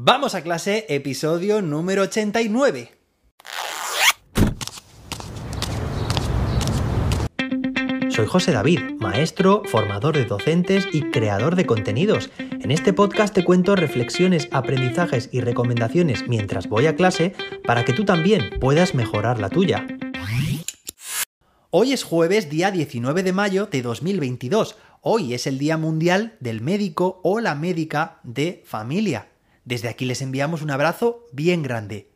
Vamos a clase, episodio número 89. Soy José David, maestro, formador de docentes y creador de contenidos. En este podcast te cuento reflexiones, aprendizajes y recomendaciones mientras voy a clase para que tú también puedas mejorar la tuya. Hoy es jueves, día 19 de mayo de 2022. Hoy es el Día Mundial del Médico o la Médica de Familia. Desde aquí les enviamos un abrazo bien grande.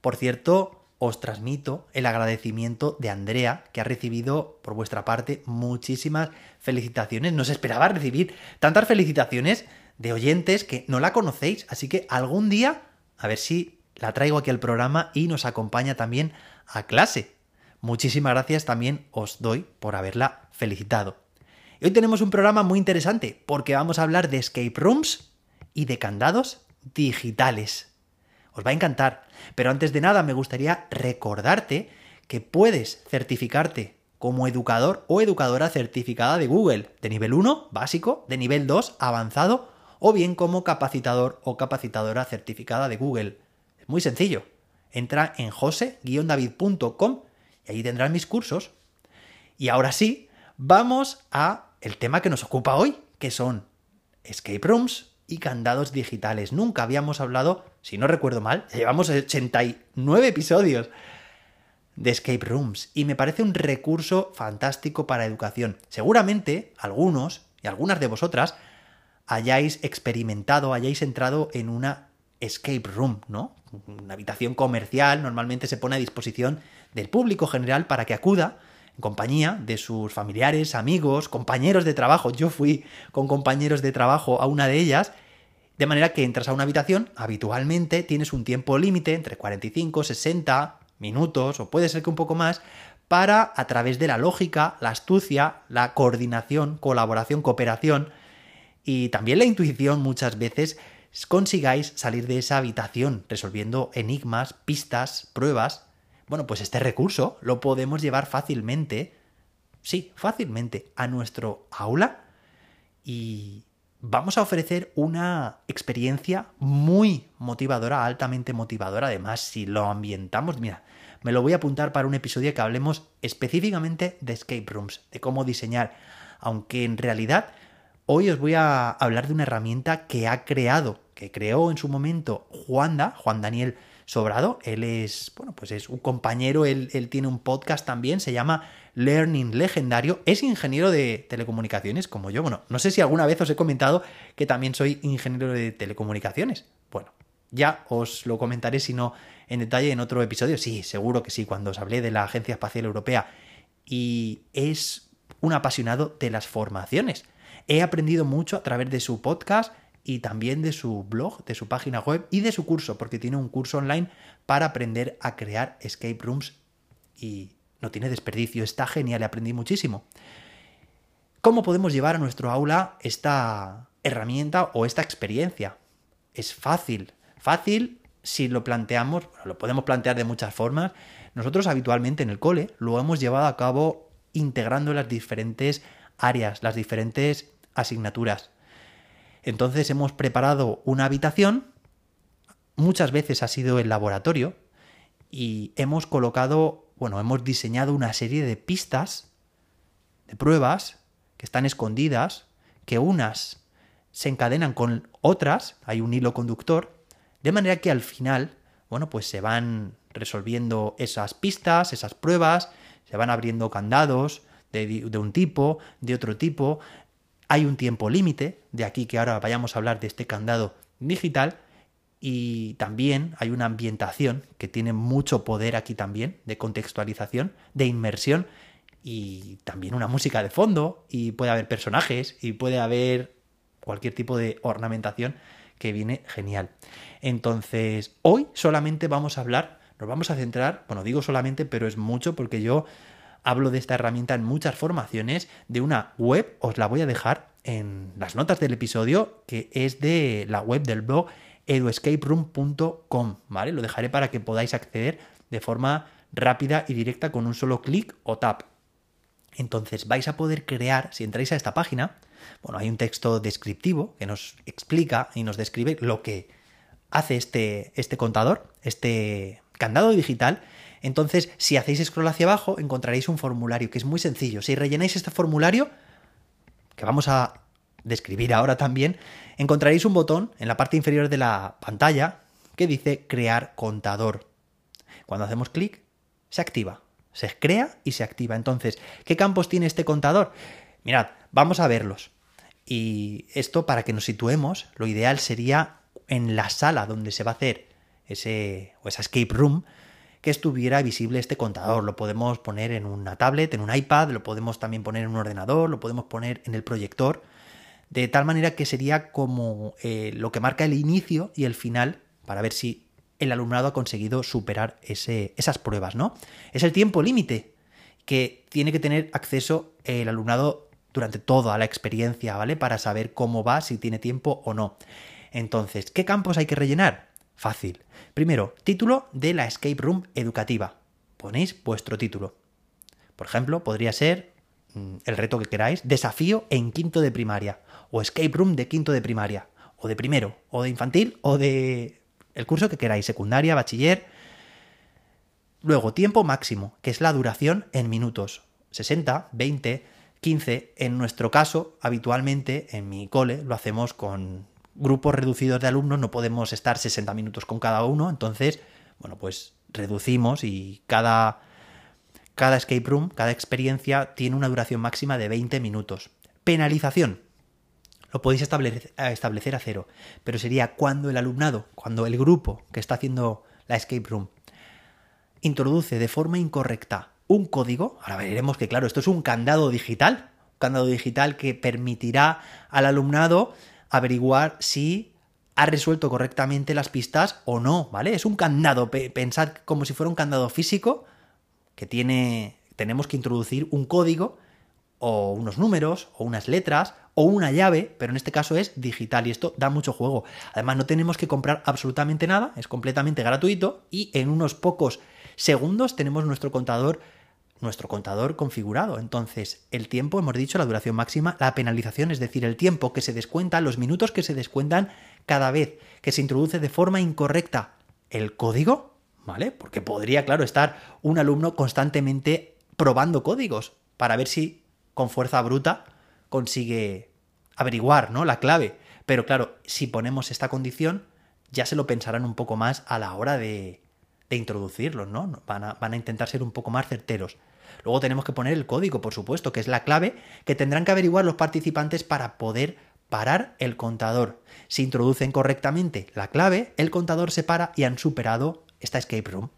Por cierto, os transmito el agradecimiento de Andrea, que ha recibido por vuestra parte muchísimas felicitaciones. No se esperaba recibir tantas felicitaciones de oyentes que no la conocéis, así que algún día, a ver si la traigo aquí al programa y nos acompaña también a clase. Muchísimas gracias también os doy por haberla felicitado. hoy tenemos un programa muy interesante porque vamos a hablar de escape rooms y de candados digitales. Os va a encantar. Pero antes de nada me gustaría recordarte que puedes certificarte como educador o educadora certificada de Google, de nivel 1, básico, de nivel 2, avanzado, o bien como capacitador o capacitadora certificada de Google. Es muy sencillo. Entra en jose-david.com y ahí tendrás mis cursos. Y ahora sí, vamos a el tema que nos ocupa hoy, que son escape rooms, y candados digitales. Nunca habíamos hablado, si no recuerdo mal, llevamos 89 episodios de escape rooms y me parece un recurso fantástico para educación. Seguramente algunos y algunas de vosotras hayáis experimentado, hayáis entrado en una escape room, ¿no? Una habitación comercial normalmente se pone a disposición del público general para que acuda en compañía de sus familiares, amigos, compañeros de trabajo. Yo fui con compañeros de trabajo a una de ellas, de manera que entras a una habitación, habitualmente tienes un tiempo límite entre 45, 60 minutos o puede ser que un poco más, para a través de la lógica, la astucia, la coordinación, colaboración, cooperación y también la intuición muchas veces consigáis salir de esa habitación resolviendo enigmas, pistas, pruebas bueno, pues este recurso lo podemos llevar fácilmente, sí, fácilmente, a nuestro aula y vamos a ofrecer una experiencia muy motivadora, altamente motivadora. Además, si lo ambientamos, mira, me lo voy a apuntar para un episodio que hablemos específicamente de escape rooms, de cómo diseñar, aunque en realidad hoy os voy a hablar de una herramienta que ha creado, que creó en su momento Juanda, Juan Daniel Sobrado. Él es, bueno, pues es un compañero, él, tiene un podcast también, se llama Learning Legendario. Es ingeniero de telecomunicaciones, como yo. Bueno, no sé si alguna vez os he comentado que también soy ingeniero de telecomunicaciones. Bueno, ya os lo comentaré, si no en detalle, en otro episodio. Sí, seguro que sí, cuando os hablé de la Agencia Espacial Europea. Y es un apasionado de las formaciones. He aprendido mucho a través de su podcast y también de su blog, de su página web y de su curso, porque tiene un curso online para aprender a crear escape rooms y no tiene desperdicio, está genial, aprendí muchísimo. ¿Cómo podemos llevar a nuestro aula esta herramienta o esta experiencia? Es fácil, fácil si lo planteamos, lo podemos plantear de muchas formas. Nosotros habitualmente en el cole lo hemos llevado a cabo integrando las diferentes áreas, las diferentes asignaturas. Entonces hemos preparado una habitación, muchas veces ha sido el laboratorio, y hemos colocado, bueno, hemos diseñado una serie de pistas, de pruebas, que están escondidas, que unas se encadenan con otras, hay un hilo conductor, de manera que al final, bueno, pues se van resolviendo esas pistas, esas pruebas, se van abriendo candados de, de un tipo, de otro tipo, hay un tiempo límite, de aquí que ahora vayamos a hablar de este candado digital, y también hay una ambientación que tiene mucho poder aquí también, de contextualización, de inmersión, y también una música de fondo, y puede haber personajes, y puede haber cualquier tipo de ornamentación que viene genial. Entonces, hoy solamente vamos a hablar, nos vamos a centrar, bueno, digo solamente, pero es mucho porque yo hablo de esta herramienta en muchas formaciones de una web, os la voy a dejar en las notas del episodio, que es de la web del blog eduescaperoom.com, ¿vale? Lo dejaré para que podáis acceder de forma rápida y directa con un solo clic o tap. Entonces vais a poder crear, si entráis a esta página, bueno, hay un texto descriptivo que nos explica y nos describe lo que hace este, este contador, este candado digital. Entonces, si hacéis scroll hacia abajo, encontraréis un formulario que es muy sencillo. Si rellenáis este formulario, que vamos a describir ahora también, encontraréis un botón en la parte inferior de la pantalla que dice crear contador. Cuando hacemos clic, se activa. Se crea y se activa. Entonces, ¿qué campos tiene este contador? Mirad, vamos a verlos. Y esto, para que nos situemos, lo ideal sería en la sala donde se va a hacer ese o esa escape room, que estuviera visible este contador. Lo podemos poner en una tablet, en un iPad, lo podemos también poner en un ordenador, lo podemos poner en el proyector, de tal manera que sería como eh, lo que marca el inicio y el final para ver si el alumnado ha conseguido superar ese, esas pruebas, ¿no? Es el tiempo límite que tiene que tener acceso el alumnado durante toda la experiencia, ¿vale? Para saber cómo va, si tiene tiempo o no. Entonces, ¿qué campos hay que rellenar? Fácil. Primero, título de la escape room educativa. Ponéis vuestro título. Por ejemplo, podría ser mm, el reto que queráis, desafío en quinto de primaria, o escape room de quinto de primaria, o de primero, o de infantil, o de el curso que queráis, secundaria, bachiller. Luego, tiempo máximo, que es la duración en minutos. 60, 20, 15. En nuestro caso, habitualmente, en mi cole, lo hacemos con grupos reducidos de alumnos, no podemos estar 60 minutos con cada uno, entonces, bueno, pues reducimos y cada, cada escape room, cada experiencia tiene una duración máxima de 20 minutos. Penalización. Lo podéis establecer, establecer a cero, pero sería cuando el alumnado, cuando el grupo que está haciendo la escape room introduce de forma incorrecta un código, ahora veremos que claro, esto es un candado digital, un candado digital que permitirá al alumnado averiguar si ha resuelto correctamente las pistas o no, ¿vale? Es un candado, pensad como si fuera un candado físico que tiene, tenemos que introducir un código o unos números o unas letras o una llave, pero en este caso es digital y esto da mucho juego. Además no tenemos que comprar absolutamente nada, es completamente gratuito y en unos pocos segundos tenemos nuestro contador nuestro contador configurado. Entonces, el tiempo, hemos dicho, la duración máxima, la penalización, es decir, el tiempo que se descuenta, los minutos que se descuentan cada vez que se introduce de forma incorrecta el código, ¿vale? Porque podría, claro, estar un alumno constantemente probando códigos para ver si con fuerza bruta consigue averiguar, ¿no? La clave. Pero claro, si ponemos esta condición, ya se lo pensarán un poco más a la hora de, de introducirlos, ¿no? Van a, van a intentar ser un poco más certeros. Luego tenemos que poner el código, por supuesto, que es la clave que tendrán que averiguar los participantes para poder parar el contador. Si introducen correctamente la clave, el contador se para y han superado esta escape room.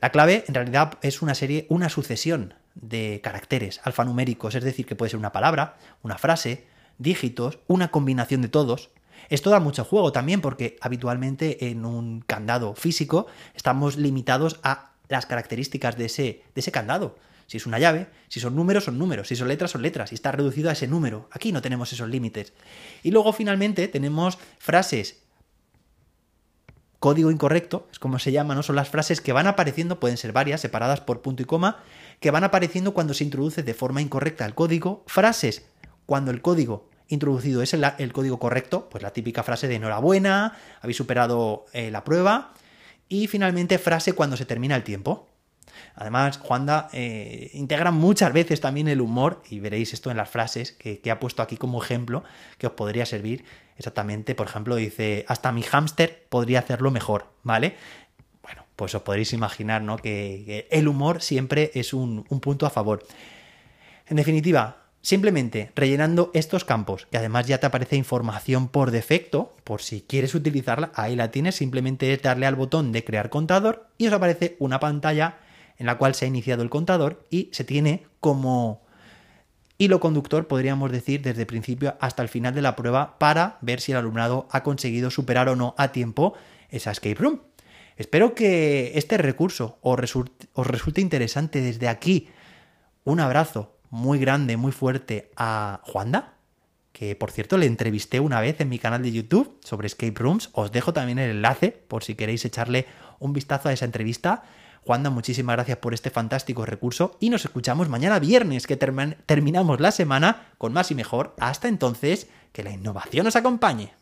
La clave en realidad es una serie, una sucesión de caracteres alfanuméricos, es decir, que puede ser una palabra, una frase, dígitos, una combinación de todos, esto da mucho juego también porque habitualmente en un candado físico estamos limitados a las características de ese, de ese candado. Si es una llave, si son números, son números, si son letras, son letras, y está reducido a ese número. Aquí no tenemos esos límites. Y luego finalmente tenemos frases código incorrecto, es como se llama, ¿no? Son las frases que van apareciendo, pueden ser varias, separadas por punto y coma, que van apareciendo cuando se introduce de forma incorrecta el código. Frases cuando el código introducido es el, código correcto, pues la típica frase de enhorabuena, habéis superado eh, la prueba. Y finalmente frase cuando se termina el tiempo. Además, Juanda eh, integra muchas veces también el humor, y veréis esto en las frases que, ha puesto aquí como ejemplo, que os podría servir exactamente. Por ejemplo, dice, hasta mi hámster podría hacerlo mejor, ¿vale? Bueno, pues os podréis imaginar, ¿no? Que, el humor siempre es un punto a favor. En definitiva, Simplemente rellenando estos campos, que además ya te aparece información por defecto, por si quieres utilizarla, ahí la tienes, simplemente darle al botón de crear contador y os aparece una pantalla en la cual se ha iniciado el contador y se tiene como hilo conductor, podríamos decir, desde el principio hasta el final de la prueba para ver si el alumnado ha conseguido superar o no a tiempo esa escape room. Espero que este recurso os resulte interesante desde aquí. Un abrazo, muy grande, muy fuerte a Juanda, que por cierto le entrevisté una vez en mi canal de YouTube sobre escape rooms. Os dejo también el enlace por si queréis echarle un vistazo a esa entrevista. Juanda, muchísimas gracias por este fantástico recurso y nos escuchamos mañana viernes que terminamos la semana con más y mejor. Hasta entonces, que la innovación os acompañe.